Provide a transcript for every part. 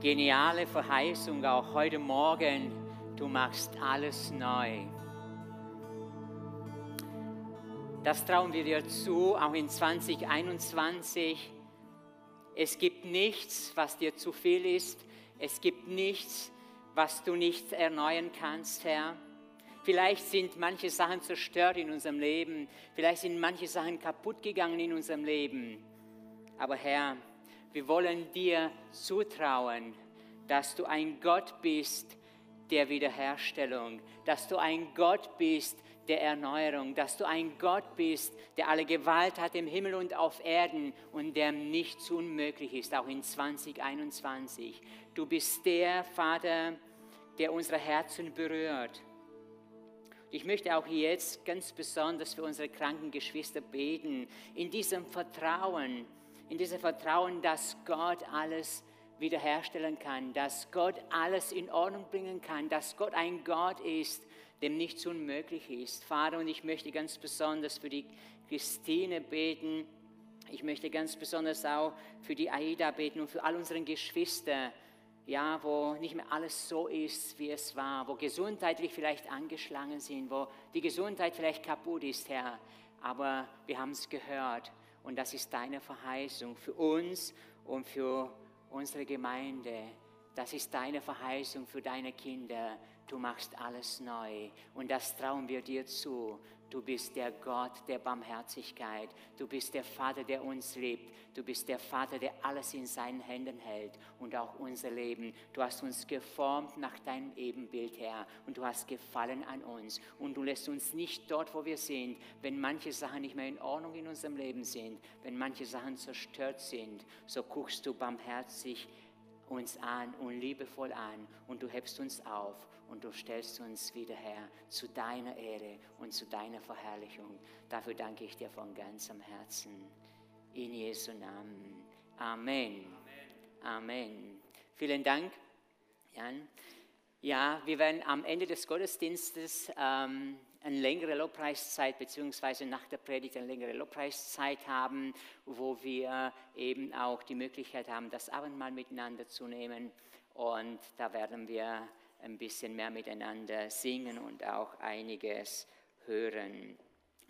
geniale Verheißung auch heute Morgen. Du machst alles neu. Das trauen wir dir zu, auch in 2021. Es gibt nichts, was dir zu viel ist. Es gibt nichts, was du nicht erneuern kannst, Herr. Vielleicht sind manche Sachen zerstört in unserem Leben. Vielleicht sind manche Sachen kaputt gegangen in unserem Leben. Aber Herr, wir wollen dir zutrauen, dass du ein Gott bist der Wiederherstellung, dass du ein Gott bist der Erneuerung, dass du ein Gott bist, der alle Gewalt hat im Himmel und auf Erden und der nichts unmöglich ist, auch in 2021. Du bist der Vater, der unsere Herzen berührt. Ich möchte auch jetzt ganz besonders für unsere kranken Geschwister beten, in diesem Vertrauen, in diesem Vertrauen, dass Gott alles wiederherstellen kann, dass Gott alles in Ordnung bringen kann, dass Gott ein Gott ist, dem nichts unmöglich ist. Vater, und ich möchte ganz besonders für die Christine beten. Ich möchte ganz besonders auch für die Aida beten und für all unsere Geschwister, ja, wo nicht mehr alles so ist, wie es war, wo gesundheitlich vielleicht angeschlagen sind, wo die Gesundheit vielleicht kaputt ist, Herr. Aber wir haben es gehört und das ist deine Verheißung für uns und für unsere Gemeinde. Das ist deine Verheißung für deine Kinder. Du machst alles neu und das trauen wir dir zu. Du bist der Gott der Barmherzigkeit. Du bist der Vater, der uns liebt. Du bist der Vater, der alles in seinen Händen hält und auch unser Leben. Du hast uns geformt nach deinem Ebenbild, Herr. Und du hast gefallen an uns. Und du lässt uns nicht dort, wo wir sind, wenn manche Sachen nicht mehr in Ordnung in unserem Leben sind, wenn manche Sachen zerstört sind. So guckst du barmherzig uns an und liebevoll an und du hebst uns auf und du stellst uns wieder her zu deiner Ehre und zu deiner Verherrlichung. Dafür danke ich dir von ganzem Herzen. In Jesu Namen. Amen. Amen. Amen. Vielen Dank, Jan. Ja, wir werden am Ende des Gottesdienstes ähm, eine längere Lobpreiszeit, beziehungsweise nach der Predigt eine längere Lobpreiszeit haben, wo wir eben auch die Möglichkeit haben, das Abendmahl miteinander zu nehmen. Und da werden wir ein bisschen mehr miteinander singen und auch einiges hören.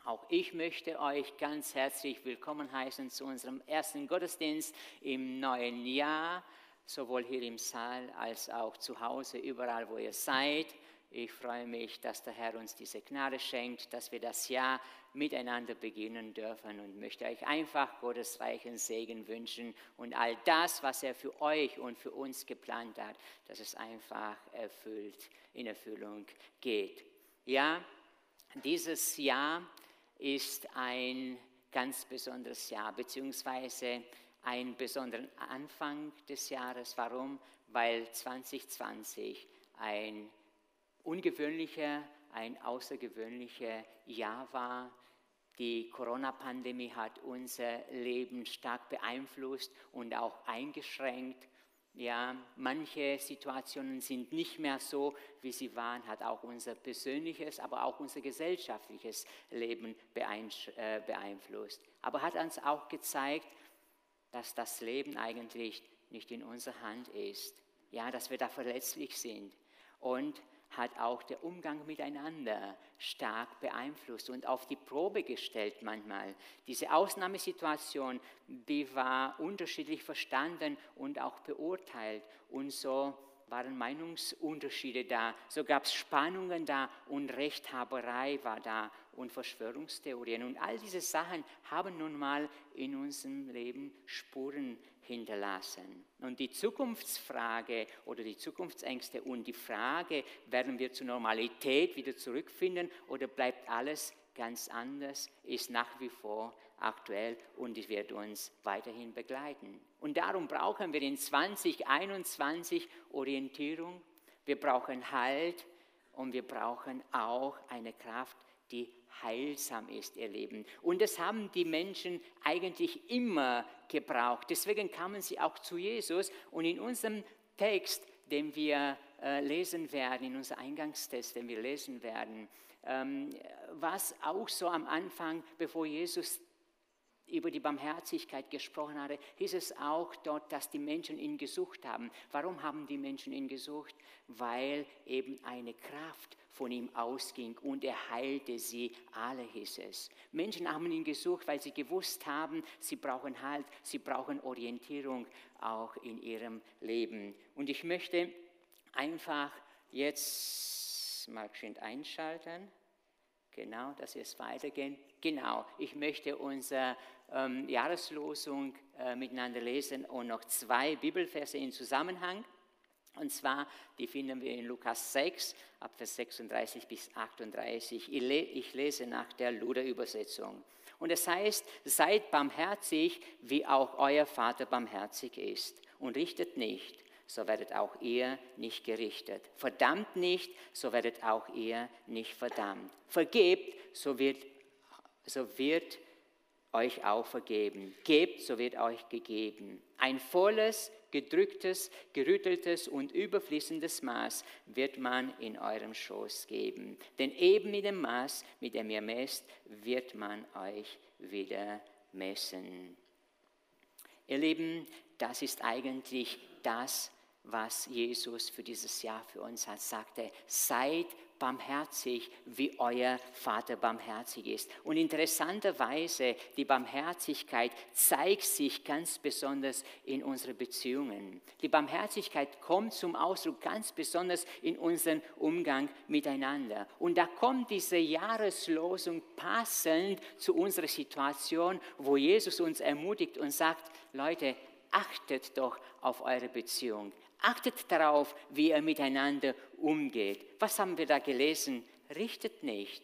Auch ich möchte euch ganz herzlich willkommen heißen zu unserem ersten Gottesdienst im neuen Jahr, sowohl hier im Saal als auch zu Hause, überall wo ihr seid. Ich freue mich, dass der Herr uns diese Gnade schenkt, dass wir das Jahr miteinander beginnen dürfen und möchte euch einfach Gottes reichen Segen wünschen und all das, was er für euch und für uns geplant hat, dass es einfach erfüllt, in Erfüllung geht. Ja, dieses Jahr ist ein ganz besonderes Jahr, beziehungsweise ein besonderer Anfang des Jahres. Warum? Weil 2020 ein ungewöhnlicher, ein außergewöhnlicher Jahr war. Die Corona-Pandemie hat unser Leben stark beeinflusst und auch eingeschränkt. Ja, manche Situationen sind nicht mehr so, wie sie waren, hat auch unser persönliches, aber auch unser gesellschaftliches Leben äh, beeinflusst. Aber hat uns auch gezeigt, dass das Leben eigentlich nicht in unserer Hand ist. Ja, dass wir da verletzlich sind. Und hat auch der Umgang miteinander stark beeinflusst und auf die Probe gestellt manchmal. Diese Ausnahmesituation, die war unterschiedlich verstanden und auch beurteilt. Und so waren Meinungsunterschiede da, so gab es Spannungen da und Rechthaberei war da und Verschwörungstheorien. Und all diese Sachen haben nun mal in unserem Leben Spuren hinterlassen. Und die Zukunftsfrage oder die Zukunftsängste und die Frage, werden wir zur Normalität wieder zurückfinden oder bleibt alles ganz anders, ist nach wie vor aktuell und es wird uns weiterhin begleiten. Und darum brauchen wir in 2021 Orientierung, wir brauchen Halt und wir brauchen auch eine Kraft, die heilsam ist, ihr Leben. Und das haben die Menschen eigentlich immer gebraucht. Deswegen kamen sie auch zu Jesus. Und in unserem Text, den wir äh, lesen werden, in unserem Eingangstext, den wir lesen werden, ähm, war es auch so am Anfang, bevor Jesus über die Barmherzigkeit gesprochen hatte, hieß es auch dort, dass die Menschen ihn gesucht haben. Warum haben die Menschen ihn gesucht? Weil eben eine Kraft von ihm ausging und er heilte sie alle, hieß es. Menschen haben ihn gesucht, weil sie gewusst haben, sie brauchen Halt, sie brauchen Orientierung auch in ihrem Leben. Und ich möchte einfach jetzt mal schön einschalten. Genau, dass wir es weitergehen. Genau, ich möchte unsere ähm, Jahreslosung äh, miteinander lesen und noch zwei Bibelverse in Zusammenhang. Und zwar, die finden wir in Lukas 6, ab Vers 36 bis 38. Ich lese nach der Luder-Übersetzung. Und es heißt, seid barmherzig, wie auch euer Vater barmherzig ist. Und richtet nicht, so werdet auch ihr nicht gerichtet. Verdammt nicht, so werdet auch ihr nicht verdammt. Vergebt, so wird, so wird euch auch vergeben. Gebt, so wird euch gegeben. Ein volles, gedrücktes, gerütteltes und überfließendes Maß wird man in eurem Schoß geben. Denn eben mit dem Maß, mit dem ihr messt, wird man euch wieder messen. Ihr Lieben, das ist eigentlich das, was Jesus für dieses Jahr für uns hat, sagte, seid barmherzig, wie euer Vater barmherzig ist. Und interessanterweise, die Barmherzigkeit zeigt sich ganz besonders in unseren Beziehungen. Die Barmherzigkeit kommt zum Ausdruck ganz besonders in unserem Umgang miteinander. Und da kommt diese Jahreslosung passend zu unserer Situation, wo Jesus uns ermutigt und sagt, Leute, achtet doch auf eure Beziehung. Achtet darauf, wie ihr miteinander umgeht. Was haben wir da gelesen? Richtet nicht,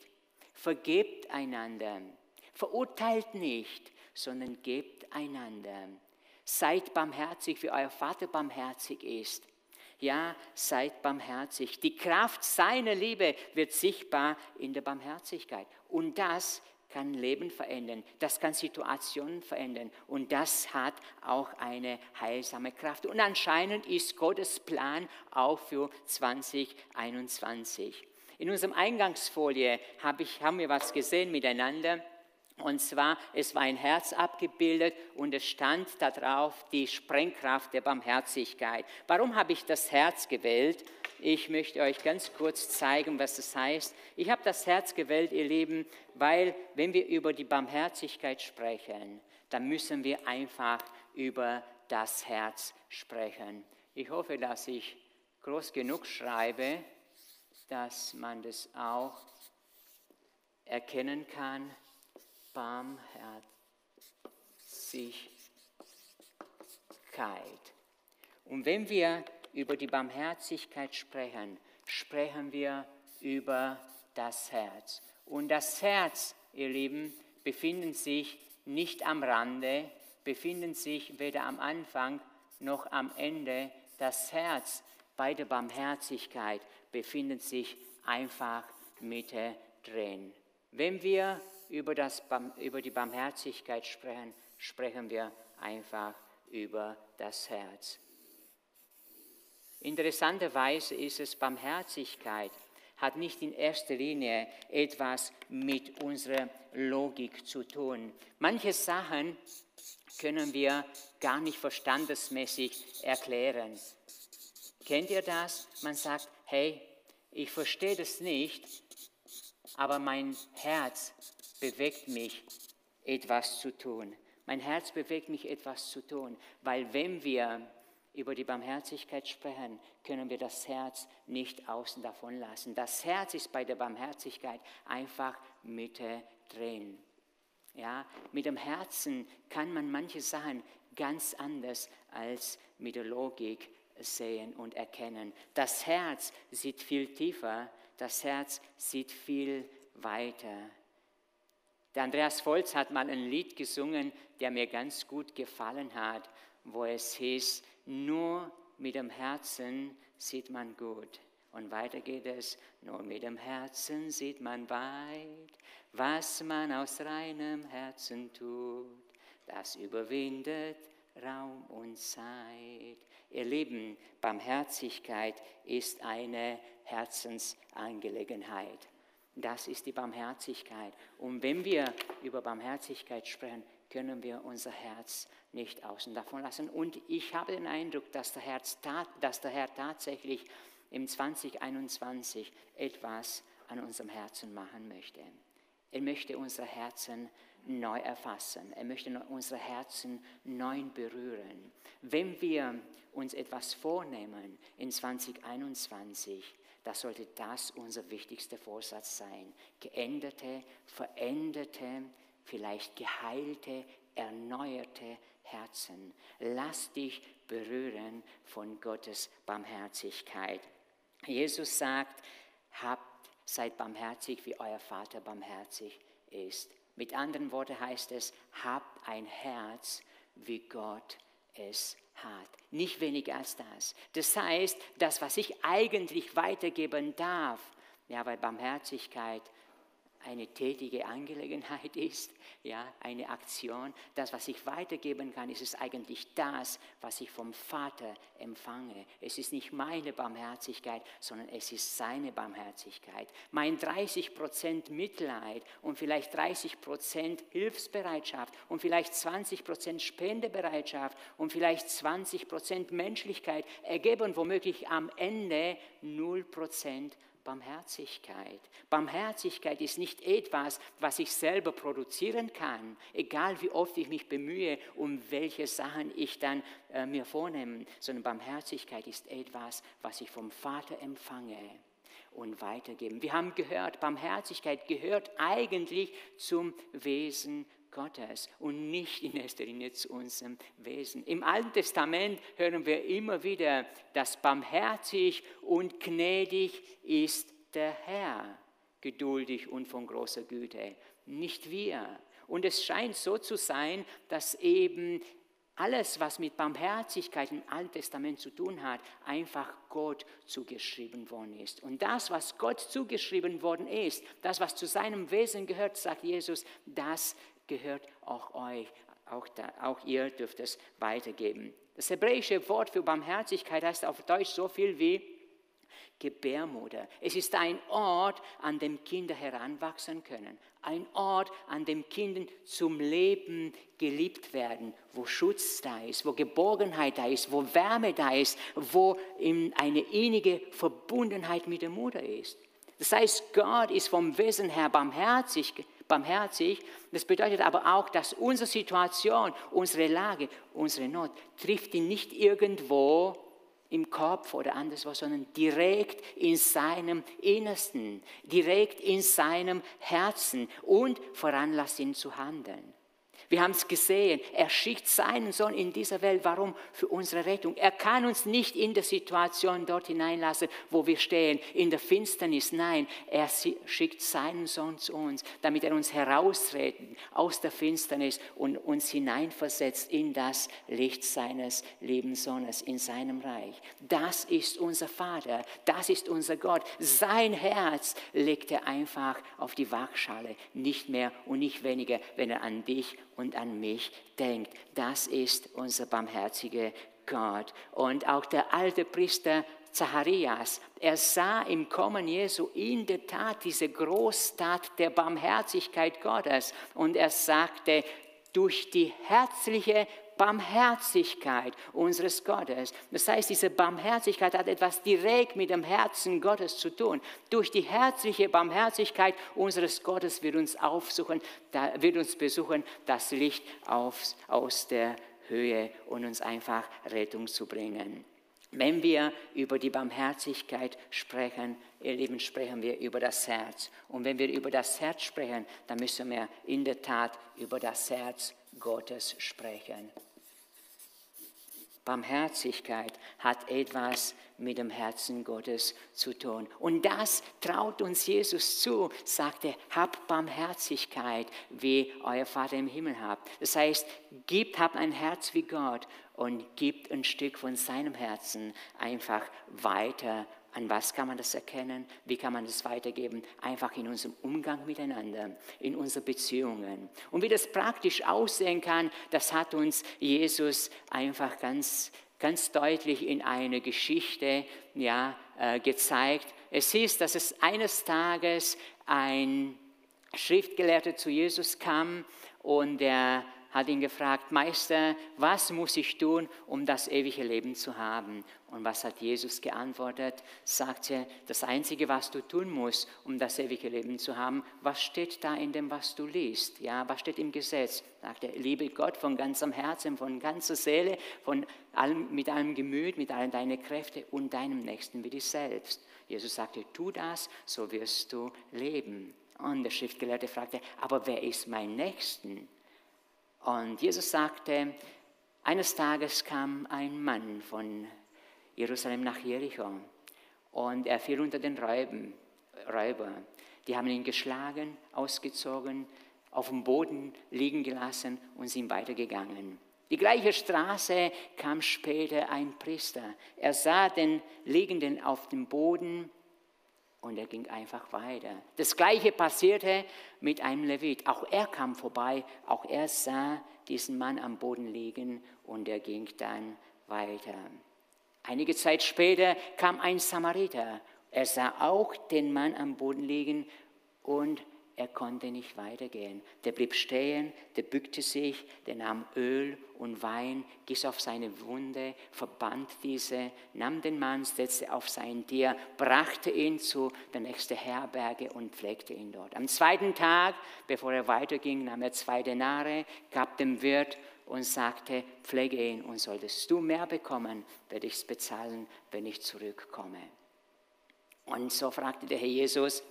vergebt einander, verurteilt nicht, sondern gebt einander. Seid barmherzig, wie euer Vater barmherzig ist. Ja, seid barmherzig. Die Kraft seiner Liebe wird sichtbar in der Barmherzigkeit. Und das kann Leben verändern, das kann Situationen verändern und das hat auch eine heilsame Kraft. Und anscheinend ist Gottes Plan auch für 2021. In unserem Eingangsfolie hab ich, haben wir was gesehen miteinander. Und zwar, es war ein Herz abgebildet und es stand darauf die Sprengkraft der Barmherzigkeit. Warum habe ich das Herz gewählt? Ich möchte euch ganz kurz zeigen, was das heißt. Ich habe das Herz gewählt, ihr Lieben, weil wenn wir über die Barmherzigkeit sprechen, dann müssen wir einfach über das Herz sprechen. Ich hoffe, dass ich groß genug schreibe, dass man das auch erkennen kann. Barmherzigkeit. Und wenn wir über die Barmherzigkeit sprechen, sprechen wir über das Herz. Und das Herz, ihr Lieben, befindet sich nicht am Rande, befindet sich weder am Anfang noch am Ende. Das Herz bei der Barmherzigkeit befindet sich einfach mittendrin. Wenn wir über, das, über die Barmherzigkeit sprechen, sprechen wir einfach über das Herz. Interessanterweise ist es Barmherzigkeit, hat nicht in erster Linie etwas mit unserer Logik zu tun. Manche Sachen können wir gar nicht verstandesmäßig erklären. Kennt ihr das? Man sagt, hey, ich verstehe das nicht, aber mein Herz bewegt mich, etwas zu tun. Mein Herz bewegt mich, etwas zu tun, weil wenn wir über die Barmherzigkeit sprechen, können wir das Herz nicht außen davon lassen. Das Herz ist bei der Barmherzigkeit einfach Mitte drin. Ja, mit dem Herzen kann man manche Sachen ganz anders als mit der Logik sehen und erkennen. Das Herz sieht viel tiefer, das Herz sieht viel weiter. Der Andreas Volz hat mal ein Lied gesungen, der mir ganz gut gefallen hat, wo es hieß, nur mit dem Herzen sieht man gut. Und weiter geht es, nur mit dem Herzen sieht man weit, was man aus reinem Herzen tut. Das überwindet Raum und Zeit. Ihr Lieben, Barmherzigkeit ist eine Herzensangelegenheit. Das ist die Barmherzigkeit. Und wenn wir über Barmherzigkeit sprechen, können wir unser Herz nicht außen davon lassen. Und ich habe den Eindruck, dass der, Herz, dass der Herr tatsächlich im 2021 etwas an unserem Herzen machen möchte. Er möchte unsere Herzen neu erfassen. Er möchte unsere Herzen neu berühren. Wenn wir uns etwas vornehmen in 2021, da sollte das unser wichtigster Vorsatz sein. Geänderte, veränderte, vielleicht geheilte, erneuerte Herzen. Lass dich berühren von Gottes Barmherzigkeit. Jesus sagt, habt, seid barmherzig, wie euer Vater barmherzig ist. Mit anderen Worten heißt es, habt ein Herz, wie Gott es hat. Nicht weniger als das. Das heißt, das, was ich eigentlich weitergeben darf, ja, weil Barmherzigkeit eine tätige Angelegenheit ist, ja, eine Aktion. Das, was ich weitergeben kann, ist es eigentlich das, was ich vom Vater empfange. Es ist nicht meine Barmherzigkeit, sondern es ist seine Barmherzigkeit. Mein 30 Prozent Mitleid und vielleicht 30 Prozent Hilfsbereitschaft und vielleicht 20 Prozent Spendebereitschaft und vielleicht 20 Prozent Menschlichkeit ergeben womöglich am Ende 0 Prozent Barmherzigkeit. Barmherzigkeit ist nicht etwas, was ich selber produzieren kann, egal wie oft ich mich bemühe, um welche Sachen ich dann äh, mir vornehme, sondern Barmherzigkeit ist etwas, was ich vom Vater empfange und weitergeben. Wir haben gehört, Barmherzigkeit gehört eigentlich zum Wesen Gottes und nicht in erster Linie zu unserem Wesen. Im Alten Testament hören wir immer wieder, dass barmherzig und gnädig ist der Herr, geduldig und von großer Güte, nicht wir. Und es scheint so zu sein, dass eben alles, was mit Barmherzigkeit im Alten Testament zu tun hat, einfach Gott zugeschrieben worden ist. Und das, was Gott zugeschrieben worden ist, das, was zu seinem Wesen gehört, sagt Jesus, das gehört auch euch. Auch, da, auch ihr dürft es weitergeben. Das hebräische Wort für Barmherzigkeit heißt auf Deutsch so viel wie Gebärmutter. Es ist ein Ort, an dem Kinder heranwachsen können. Ein Ort, an dem Kinder zum Leben geliebt werden, wo Schutz da ist, wo Geborgenheit da ist, wo Wärme da ist, wo eine innige Verbundenheit mit der Mutter ist. Das heißt, Gott ist vom Wesen her barmherzig barmherzig. Das bedeutet aber auch, dass unsere Situation, unsere Lage, unsere Not trifft ihn nicht irgendwo im Kopf oder anderswo, sondern direkt in seinem Innersten, direkt in seinem Herzen und veranlasst ihn zu handeln. Wir haben es gesehen, er schickt seinen Sohn in dieser Welt. Warum? Für unsere Rettung. Er kann uns nicht in der Situation dort hineinlassen, wo wir stehen, in der Finsternis. Nein, er schickt seinen Sohn zu uns, damit er uns herausredet aus der Finsternis und uns hineinversetzt in das Licht seines lieben Sohnes, in seinem Reich. Das ist unser Vater, das ist unser Gott. Sein Herz legt er einfach auf die Waagschale, nicht mehr und nicht weniger, wenn er an dich und an mich denkt. Das ist unser barmherziger Gott. Und auch der alte Priester Zacharias, er sah im Kommen Jesu in der Tat diese Großtat der Barmherzigkeit Gottes. Und er sagte, durch die herzliche Barmherzigkeit unseres Gottes. Das heißt, diese Barmherzigkeit hat etwas direkt mit dem Herzen Gottes zu tun. Durch die herzliche Barmherzigkeit unseres Gottes wird uns aufsuchen, wird uns besuchen, das Licht aus, aus der Höhe und uns einfach Rettung zu bringen. Wenn wir über die Barmherzigkeit sprechen, ihr Lieben, sprechen wir über das Herz. Und wenn wir über das Herz sprechen, dann müssen wir in der Tat über das Herz Gottes sprechen. Barmherzigkeit hat etwas mit dem Herzen Gottes zu tun. Und das traut uns Jesus zu, sagte, habt Barmherzigkeit, wie euer Vater im Himmel habt. Das heißt, gebt, habt ein Herz wie Gott und gibt ein Stück von seinem Herzen einfach weiter an was kann man das erkennen? Wie kann man das weitergeben? Einfach in unserem Umgang miteinander, in unseren Beziehungen. Und wie das praktisch aussehen kann, das hat uns Jesus einfach ganz, ganz deutlich in einer Geschichte ja, äh, gezeigt. Es hieß, dass es eines Tages ein Schriftgelehrter zu Jesus kam und er hat ihn gefragt, Meister, was muss ich tun, um das ewige Leben zu haben? Und was hat Jesus geantwortet? Sagte, das Einzige, was du tun musst, um das ewige Leben zu haben, was steht da in dem, was du liest? Ja, was steht im Gesetz? Sagte, liebe Gott von ganzem Herzen, von ganzer Seele, von allem, mit allem Gemüt, mit allen deinen Kräften und deinem Nächsten wie dich selbst. Jesus sagte, tu das, so wirst du leben. Und der Schriftgelehrte fragte, aber wer ist mein Nächsten? Und Jesus sagte, eines Tages kam ein Mann von Jerusalem nach Jericho und er fiel unter den Räuben, Räuber. Die haben ihn geschlagen, ausgezogen, auf dem Boden liegen gelassen und sind weitergegangen. Die gleiche Straße kam später ein Priester. Er sah den Liegenden auf dem Boden und er ging einfach weiter. Das gleiche passierte mit einem Levit. Auch er kam vorbei, auch er sah diesen Mann am Boden liegen und er ging dann weiter. Einige Zeit später kam ein Samariter. Er sah auch den Mann am Boden liegen und er konnte nicht weitergehen. Der blieb stehen, der bückte sich, der nahm Öl und Wein, gieß auf seine Wunde, verband diese, nahm den Mann, setzte auf sein Tier, brachte ihn zu der nächsten Herberge und pflegte ihn dort. Am zweiten Tag, bevor er weiterging, nahm er zwei Denare, gab dem Wirt und sagte, pflege ihn und solltest du mehr bekommen, werde ich es bezahlen, wenn ich zurückkomme. Und so fragte der Herr Jesus,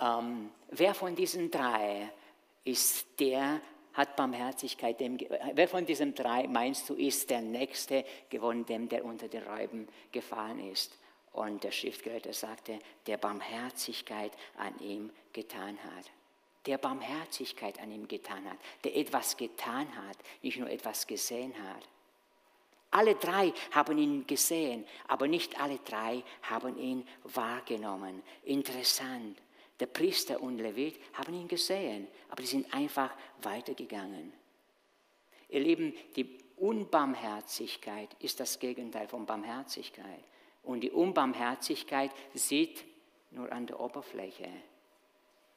ähm, wer von diesen drei ist der, hat Barmherzigkeit, dem, wer von diesen drei meinst du, ist der Nächste geworden, dem der unter den Räuben gefallen ist? Und der Schriftgelehrte sagte, der Barmherzigkeit an ihm getan hat. Der Barmherzigkeit an ihm getan hat, der etwas getan hat, nicht nur etwas gesehen hat. Alle drei haben ihn gesehen, aber nicht alle drei haben ihn wahrgenommen. Interessant. Der Priester und Levit haben ihn gesehen, aber die sind einfach weitergegangen. Ihr Lieben, die Unbarmherzigkeit ist das Gegenteil von Barmherzigkeit. Und die Unbarmherzigkeit sieht nur an der Oberfläche.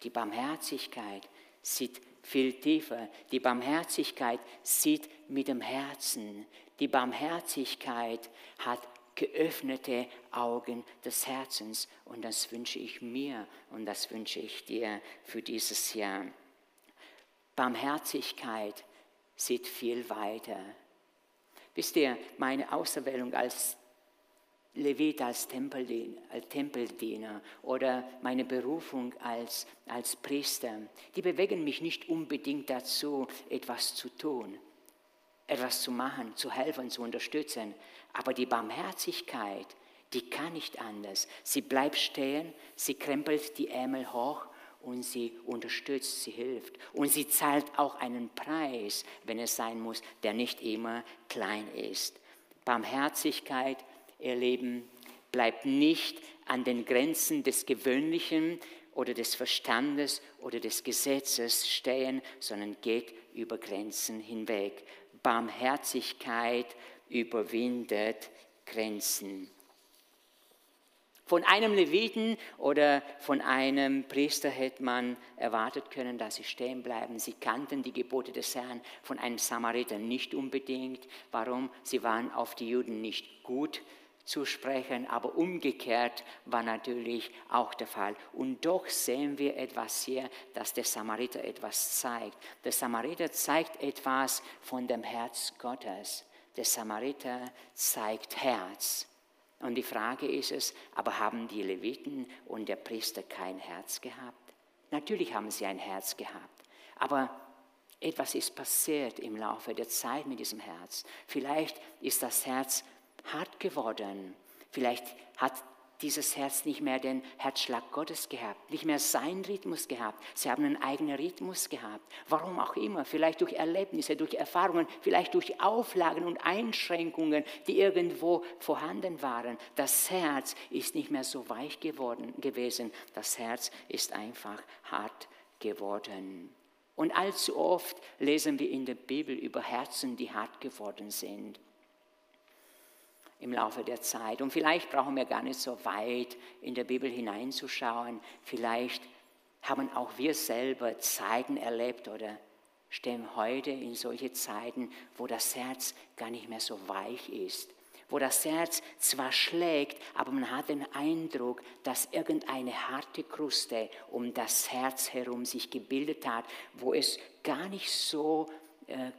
Die Barmherzigkeit sieht viel tiefer. Die Barmherzigkeit sieht mit dem Herzen. Die Barmherzigkeit hat geöffnete Augen des Herzens. Und das wünsche ich mir und das wünsche ich dir für dieses Jahr. Barmherzigkeit sieht viel weiter. Wisst ihr, meine Auserwählung als Levit, als Tempeldiener, oder meine Berufung als, als Priester, die bewegen mich nicht unbedingt dazu, etwas zu tun, etwas zu machen, zu helfen, zu unterstützen. Aber die Barmherzigkeit, die kann nicht anders. Sie bleibt stehen, sie krempelt die Ärmel hoch und sie unterstützt, sie hilft. Und sie zahlt auch einen Preis, wenn es sein muss, der nicht immer klein ist. Barmherzigkeit, ihr Leben, bleibt nicht an den Grenzen des Gewöhnlichen oder des Verstandes oder des Gesetzes stehen, sondern geht über Grenzen hinweg. Barmherzigkeit überwindet Grenzen. Von einem Leviten oder von einem Priester hätte man erwartet können, dass sie stehen bleiben. Sie kannten die Gebote des Herrn von einem Samariter nicht unbedingt. Warum? Sie waren auf die Juden nicht gut zu sprechen, aber umgekehrt war natürlich auch der Fall. Und doch sehen wir etwas hier, dass der Samariter etwas zeigt. Der Samariter zeigt etwas von dem Herz Gottes der Samariter zeigt Herz. Und die Frage ist es, aber haben die Leviten und der Priester kein Herz gehabt? Natürlich haben sie ein Herz gehabt, aber etwas ist passiert im Laufe der Zeit mit diesem Herz. Vielleicht ist das Herz hart geworden. Vielleicht hat dieses Herz nicht mehr den Herzschlag Gottes gehabt, nicht mehr seinen Rhythmus gehabt. Sie haben einen eigenen Rhythmus gehabt. Warum auch immer, vielleicht durch Erlebnisse, durch Erfahrungen, vielleicht durch Auflagen und Einschränkungen, die irgendwo vorhanden waren. Das Herz ist nicht mehr so weich geworden gewesen. Das Herz ist einfach hart geworden. Und allzu oft lesen wir in der Bibel über Herzen, die hart geworden sind im Laufe der Zeit. Und vielleicht brauchen wir gar nicht so weit in der Bibel hineinzuschauen. Vielleicht haben auch wir selber Zeiten erlebt oder stehen heute in solche Zeiten, wo das Herz gar nicht mehr so weich ist, wo das Herz zwar schlägt, aber man hat den Eindruck, dass irgendeine harte Kruste um das Herz herum sich gebildet hat, wo es gar nicht so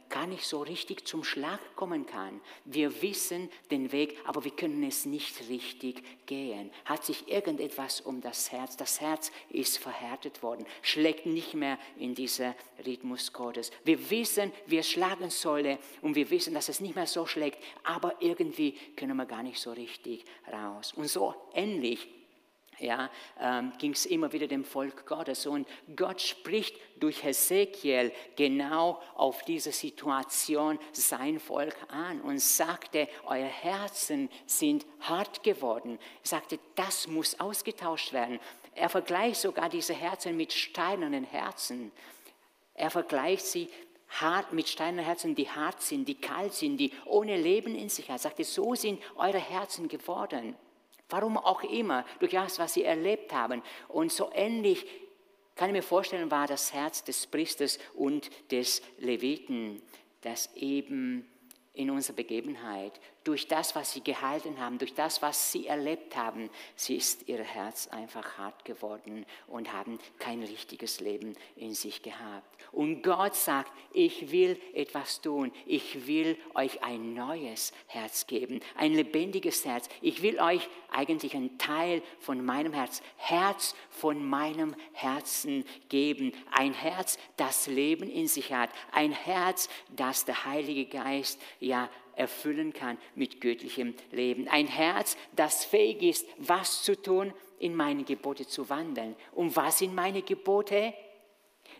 gar nicht so richtig zum Schlag kommen kann. Wir wissen den Weg, aber wir können es nicht richtig gehen. Hat sich irgendetwas um das Herz, das Herz ist verhärtet worden, schlägt nicht mehr in dieser Rhythmus Gottes. Wir wissen, wie es schlagen solle und wir wissen, dass es nicht mehr so schlägt, aber irgendwie können wir gar nicht so richtig raus. Und so ähnlich ja, ähm, ging es immer wieder dem Volk Gottes. Und Gott spricht durch Hesekiel genau auf diese Situation sein Volk an und sagte, euer Herzen sind hart geworden. Er sagte, das muss ausgetauscht werden. Er vergleicht sogar diese Herzen mit steinernen Herzen. Er vergleicht sie hart mit steinernen Herzen, die hart sind, die kalt sind, die ohne Leben in sich haben. Er sagte, so sind eure Herzen geworden. Warum auch immer, durch das, was sie erlebt haben. Und so ähnlich kann ich mir vorstellen, war das Herz des Priesters und des Leviten, das eben in unserer Begebenheit, durch das, was sie gehalten haben, durch das, was sie erlebt haben, sie ist ihr Herz einfach hart geworden und haben kein richtiges Leben in sich gehabt. Und Gott sagt, ich will etwas tun, ich will euch ein neues Herz geben, ein lebendiges Herz. Ich will euch eigentlich einen Teil von meinem Herz, Herz von meinem Herzen geben. Ein Herz, das Leben in sich hat, ein Herz, das der Heilige Geist ja erfüllen kann mit göttlichem Leben. Ein Herz, das fähig ist, was zu tun, in meine Gebote zu wandeln. Und was sind meine Gebote?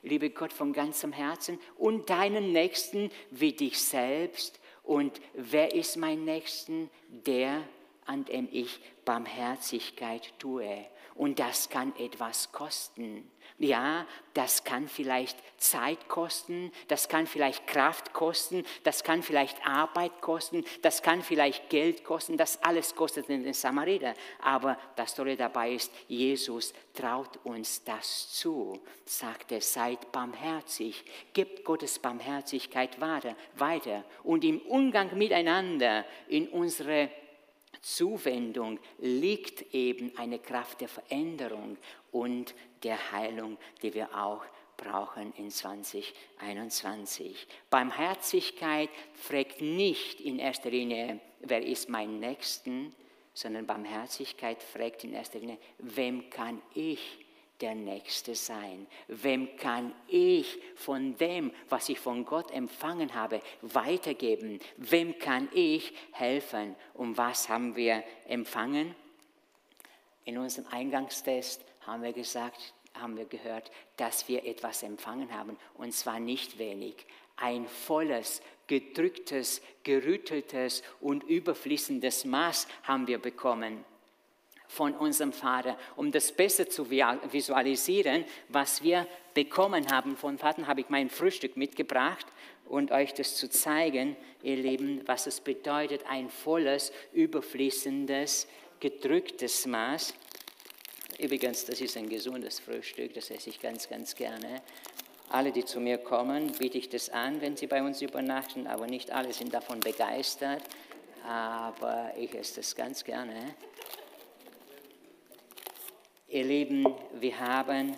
Liebe Gott von ganzem Herzen und deinen Nächsten wie dich selbst. Und wer ist mein Nächsten? Der, an dem ich Barmherzigkeit tue. Und das kann etwas kosten. Ja, das kann vielleicht Zeit kosten, das kann vielleicht Kraft kosten, das kann vielleicht Arbeit kosten, das kann vielleicht Geld kosten, das alles kostet den Samariter. Aber das Tolle dabei ist, Jesus traut uns das zu, sagt er, seid barmherzig, gebt Gottes Barmherzigkeit weiter und im Umgang miteinander, in unsere Zuwendung liegt eben eine Kraft der Veränderung und der Heilung, die wir auch brauchen in 2021. Barmherzigkeit fragt nicht in erster Linie, wer ist mein Nächsten, sondern Barmherzigkeit fragt in erster Linie, wem kann ich der Nächste sein? Wem kann ich von dem, was ich von Gott empfangen habe, weitergeben? Wem kann ich helfen? Und was haben wir empfangen? In unserem Eingangstest haben wir gesagt, haben wir gehört, dass wir etwas empfangen haben und zwar nicht wenig. Ein volles, gedrücktes, gerütteltes und überfließendes Maß haben wir bekommen von unserem Vater. Um das besser zu visualisieren, was wir bekommen haben von Vater, habe ich mein Frühstück mitgebracht und euch das zu zeigen, ihr Lieben, was es bedeutet, ein volles, überfließendes, gedrücktes Maß. Übrigens, das ist ein gesundes Frühstück, das esse ich ganz, ganz gerne. Alle, die zu mir kommen, biete ich das an, wenn sie bei uns übernachten, aber nicht alle sind davon begeistert. Aber ich esse das ganz gerne. Ihr Lieben, wir haben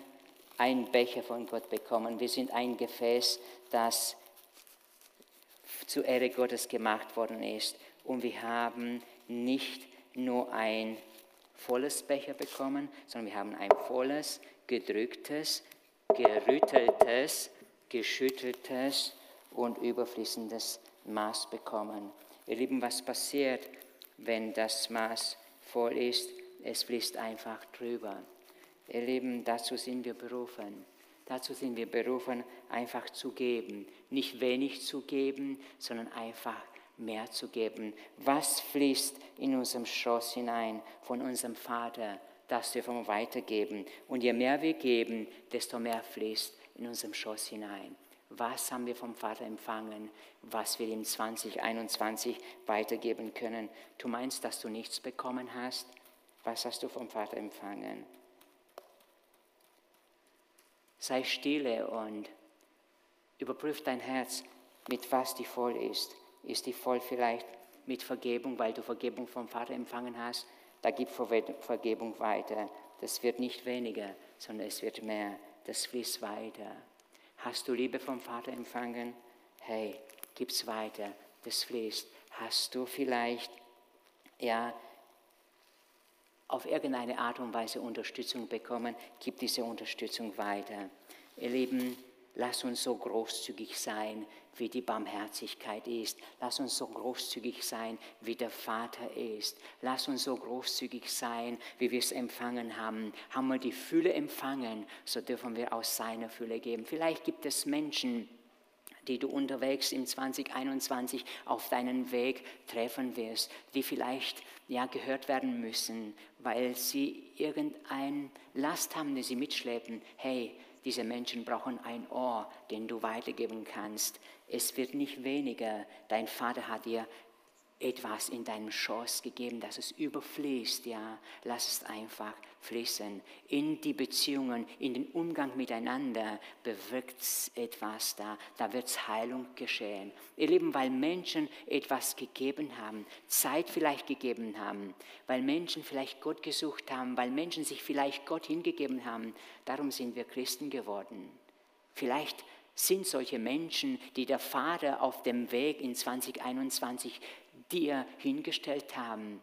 einen Becher von Gott bekommen. Wir sind ein Gefäß, das zur Ehre Gottes gemacht worden ist. Und wir haben nicht nur ein volles Becher bekommen, sondern wir haben ein volles, gedrücktes, gerütteltes, geschütteltes und überfließendes Maß bekommen. Ihr Lieben, was passiert, wenn das Maß voll ist? Es fließt einfach drüber. Ihr Lieben, dazu sind wir berufen. Dazu sind wir berufen, einfach zu geben. Nicht wenig zu geben, sondern einfach mehr zu geben. Was fließt in unserem Schoß hinein von unserem Vater? Das dürfen wir weitergeben. Und je mehr wir geben, desto mehr fließt in unserem Schoß hinein. Was haben wir vom Vater empfangen, was wir in 2021 weitergeben können? Du meinst, dass du nichts bekommen hast? Was hast du vom Vater empfangen? Sei stille und Überprüf dein Herz, mit was die voll ist. Ist die voll vielleicht mit Vergebung, weil du Vergebung vom Vater empfangen hast? Da gib Vergebung weiter. Das wird nicht weniger, sondern es wird mehr. Das fließt weiter. Hast du Liebe vom Vater empfangen? Hey, gib's weiter. Das fließt. Hast du vielleicht ja auf irgendeine Art und Weise Unterstützung bekommen? Gib diese Unterstützung weiter. Ihr Lieben, Lass uns so großzügig sein, wie die Barmherzigkeit ist. Lass uns so großzügig sein, wie der Vater ist. Lass uns so großzügig sein, wie wir es empfangen haben. Haben wir die Fülle empfangen, so dürfen wir aus seiner Fülle geben. Vielleicht gibt es Menschen, die du unterwegs im 2021 auf deinen Weg treffen wirst, die vielleicht ja gehört werden müssen, weil sie irgendein Last haben, die sie mitschleppen. Hey, diese Menschen brauchen ein Ohr, den du weitergeben kannst. Es wird nicht weniger. Dein Vater hat dir etwas in deinem Schoß gegeben, dass es überfließt, ja. Lass es einfach fließen. In die Beziehungen, in den Umgang miteinander bewirkt es etwas da. Da wird Heilung geschehen. Ihr Lieben, weil Menschen etwas gegeben haben, Zeit vielleicht gegeben haben, weil Menschen vielleicht Gott gesucht haben, weil Menschen sich vielleicht Gott hingegeben haben, darum sind wir Christen geworden. Vielleicht sind solche Menschen, die der Vater auf dem Weg in 2021 dir hingestellt haben,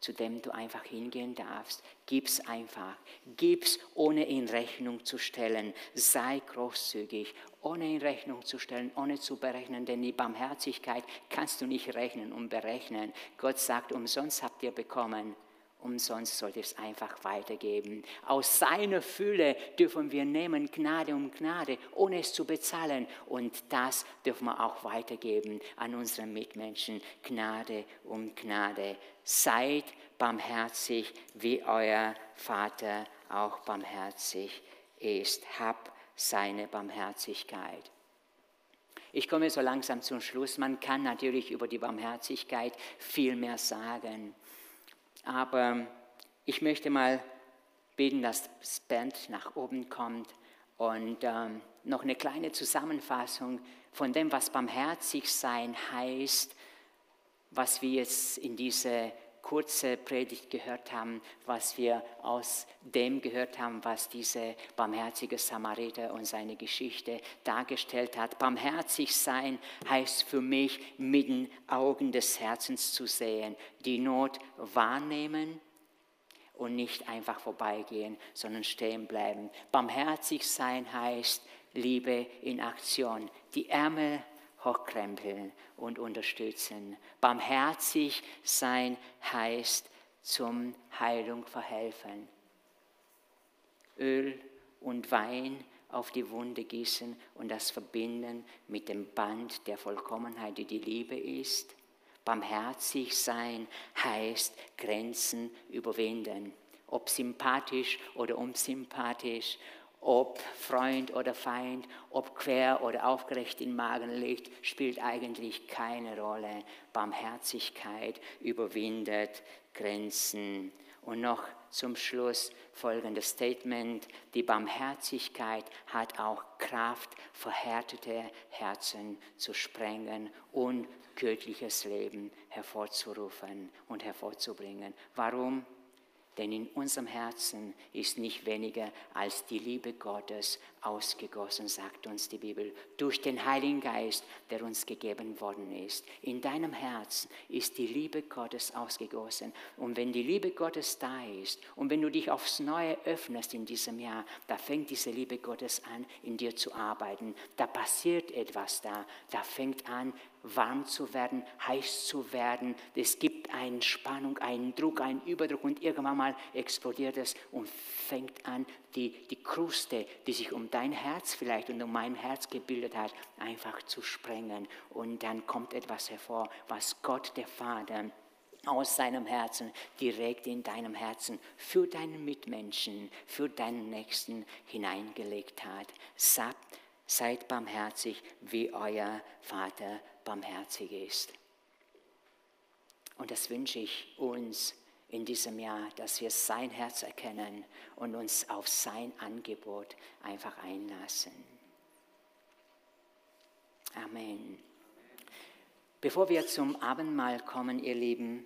zu dem du einfach hingehen darfst. Gib's einfach. Gib's, ohne in Rechnung zu stellen. Sei großzügig, ohne in Rechnung zu stellen, ohne zu berechnen, denn die Barmherzigkeit kannst du nicht rechnen und berechnen. Gott sagt, umsonst habt ihr bekommen umsonst sollte es einfach weitergeben. Aus seiner Fülle dürfen wir nehmen Gnade um Gnade, ohne es zu bezahlen. Und das dürfen wir auch weitergeben an unsere Mitmenschen. Gnade um Gnade. Seid barmherzig, wie euer Vater auch barmherzig ist. Hab seine Barmherzigkeit. Ich komme so langsam zum Schluss. Man kann natürlich über die Barmherzigkeit viel mehr sagen. Aber ich möchte mal beten, dass das Band nach oben kommt und ähm, noch eine kleine Zusammenfassung von dem, was barmherzig sein heißt, was wir jetzt in diese kurze Predigt gehört haben, was wir aus dem gehört haben, was diese barmherzige Samariter und seine Geschichte dargestellt hat. Barmherzig sein heißt für mich, mit den Augen des Herzens zu sehen, die Not wahrnehmen und nicht einfach vorbeigehen, sondern stehen bleiben. Barmherzig sein heißt Liebe in Aktion, die Ärmel hochkrempeln und unterstützen. Barmherzig sein heißt zum Heilung verhelfen. Öl und Wein auf die Wunde gießen und das verbinden mit dem Band der Vollkommenheit, die die Liebe ist. Barmherzig sein heißt Grenzen überwinden, ob sympathisch oder unsympathisch, ob Freund oder Feind, ob quer oder aufgerecht im Magen liegt, spielt eigentlich keine Rolle. Barmherzigkeit überwindet Grenzen. Und noch zum Schluss folgendes Statement. Die Barmherzigkeit hat auch Kraft, verhärtete Herzen zu sprengen und göttliches Leben hervorzurufen und hervorzubringen. Warum? Denn in unserem Herzen ist nicht weniger als die Liebe Gottes ausgegossen, sagt uns die Bibel, durch den Heiligen Geist, der uns gegeben worden ist. In deinem Herzen ist die Liebe Gottes ausgegossen. Und wenn die Liebe Gottes da ist und wenn du dich aufs Neue öffnest in diesem Jahr, da fängt diese Liebe Gottes an, in dir zu arbeiten. Da passiert etwas da. Da fängt an, warm zu werden, heiß zu werden. Es gibt eine Spannung, einen Druck, einen Überdruck und irgendwann mal explodiert es und fängt an, die, die Kruste, die sich um dein Herz vielleicht und um mein Herz gebildet hat, einfach zu sprengen. Und dann kommt etwas hervor, was Gott, der Vater, aus seinem Herzen, direkt in deinem Herzen für deinen Mitmenschen, für deinen Nächsten hineingelegt hat. Seid barmherzig, wie euer Vater barmherzig ist. Und das wünsche ich uns in diesem Jahr, dass wir sein Herz erkennen und uns auf sein Angebot einfach einlassen. Amen. Bevor wir zum Abendmahl kommen, ihr Lieben,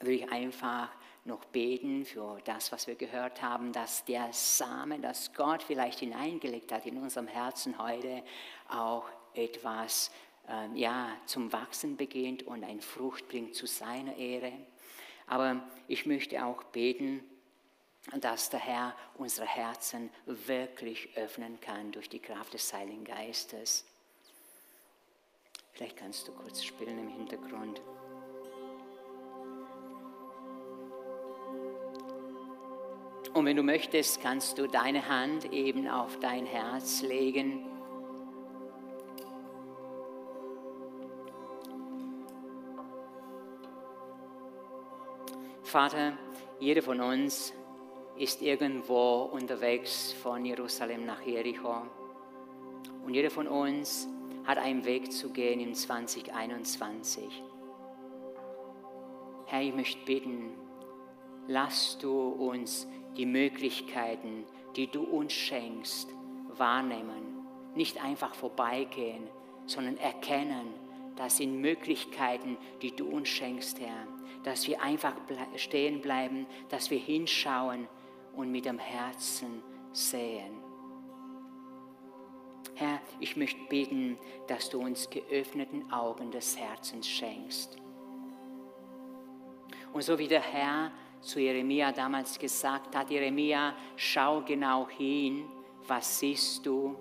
würde ich einfach noch beten für das, was wir gehört haben, dass der Samen, das Gott vielleicht hineingelegt hat in unserem Herzen heute, auch etwas äh, ja, zum Wachsen beginnt und ein Frucht bringt zu seiner Ehre. Aber ich möchte auch beten, dass der Herr unsere Herzen wirklich öffnen kann durch die Kraft des Heiligen Geistes. Vielleicht kannst du kurz spielen im Hintergrund. Und wenn du möchtest, kannst du deine Hand eben auf dein Herz legen. Vater, jeder von uns ist irgendwo unterwegs von Jerusalem nach Jericho. Und jeder von uns hat einen Weg zu gehen in 2021. Herr, ich möchte bitten, lass du uns die Möglichkeiten, die du uns schenkst, wahrnehmen. Nicht einfach vorbeigehen, sondern erkennen, das sind Möglichkeiten, die du uns schenkst, Herr. Dass wir einfach stehen bleiben, dass wir hinschauen und mit dem Herzen sehen. Herr, ich möchte beten, dass du uns geöffneten Augen des Herzens schenkst. Und so wie der Herr zu Jeremia damals gesagt hat, Jeremia, schau genau hin, was siehst du?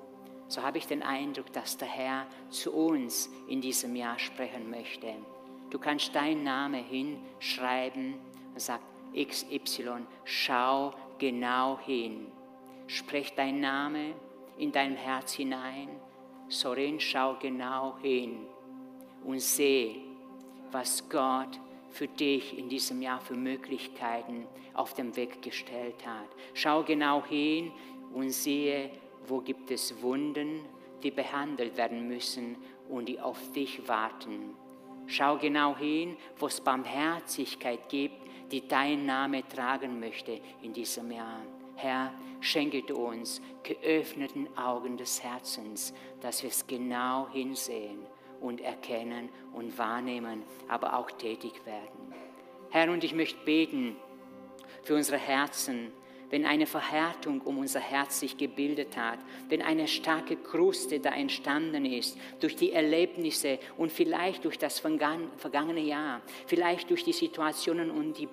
So habe ich den Eindruck, dass der Herr zu uns in diesem Jahr sprechen möchte. Du kannst deinen Namen hinschreiben und sagt XY, schau genau hin. Sprech dein Name in dein Herz hinein. Sorin, schau genau hin und seh, was Gott für dich in diesem Jahr für Möglichkeiten auf dem Weg gestellt hat. Schau genau hin und sehe, wo gibt es Wunden, die behandelt werden müssen und die auf dich warten. Schau genau hin, wo es Barmherzigkeit gibt, die dein Name tragen möchte in diesem Jahr. Herr, schenke du uns geöffneten Augen des Herzens, dass wir es genau hinsehen und erkennen und wahrnehmen, aber auch tätig werden. Herr, und ich möchte beten für unsere Herzen, wenn eine Verhärtung um unser Herz sich gebildet hat, wenn eine starke Kruste da entstanden ist durch die Erlebnisse und vielleicht durch das vergangene Jahr, vielleicht durch die Situationen und die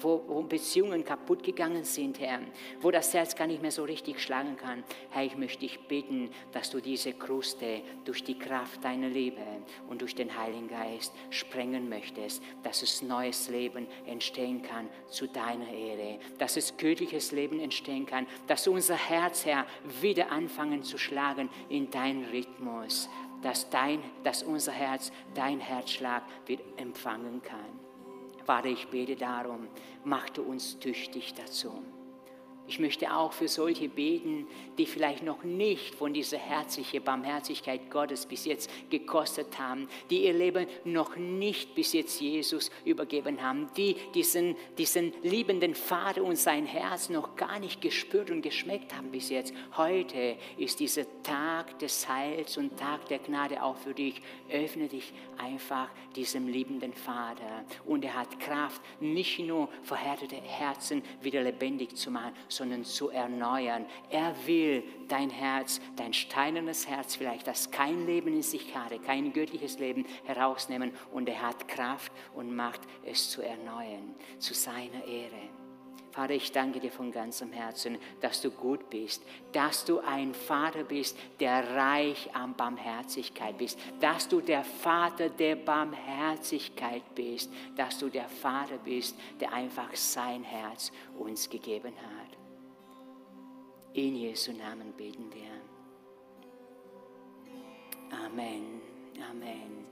wo, Beziehungen kaputt gegangen sind, Herr, wo das Herz gar nicht mehr so richtig schlagen kann. Herr, ich möchte dich bitten, dass du diese Kruste durch die Kraft deiner Liebe und durch den Heiligen Geist sprengen möchtest, dass es neues Leben entstehen kann zu deiner Ehre, dass es göttliches Leben entstehen kann, dass unser Herz, Herr, wieder anfangen zu schlagen in deinen Rhythmus, dass, dein, dass unser Herz dein Herzschlag wieder empfangen kann. Vater, ich bete darum, mach du uns tüchtig dazu. Ich möchte auch für solche beten, die vielleicht noch nicht von dieser herzlichen Barmherzigkeit Gottes bis jetzt gekostet haben, die ihr Leben noch nicht bis jetzt Jesus übergeben haben, die diesen, diesen liebenden Vater und sein Herz noch gar nicht gespürt und geschmeckt haben bis jetzt. Heute ist dieser Tag des Heils und Tag der Gnade auch für dich. Öffne dich einfach diesem liebenden Vater und er hat Kraft, nicht nur verhärtete Herzen wieder lebendig zu machen, sondern zu erneuern. Er will dein Herz, dein steinernes Herz vielleicht, das kein Leben in sich hatte, kein göttliches Leben herausnehmen und er hat Kraft und Macht, es zu erneuern, zu seiner Ehre. Vater, ich danke dir von ganzem Herzen, dass du gut bist, dass du ein Vater bist, der reich an Barmherzigkeit bist, dass du der Vater der Barmherzigkeit bist, dass du der Vater bist, der einfach sein Herz uns gegeben hat. In Jesu Namen beten wir. Amen. Amen.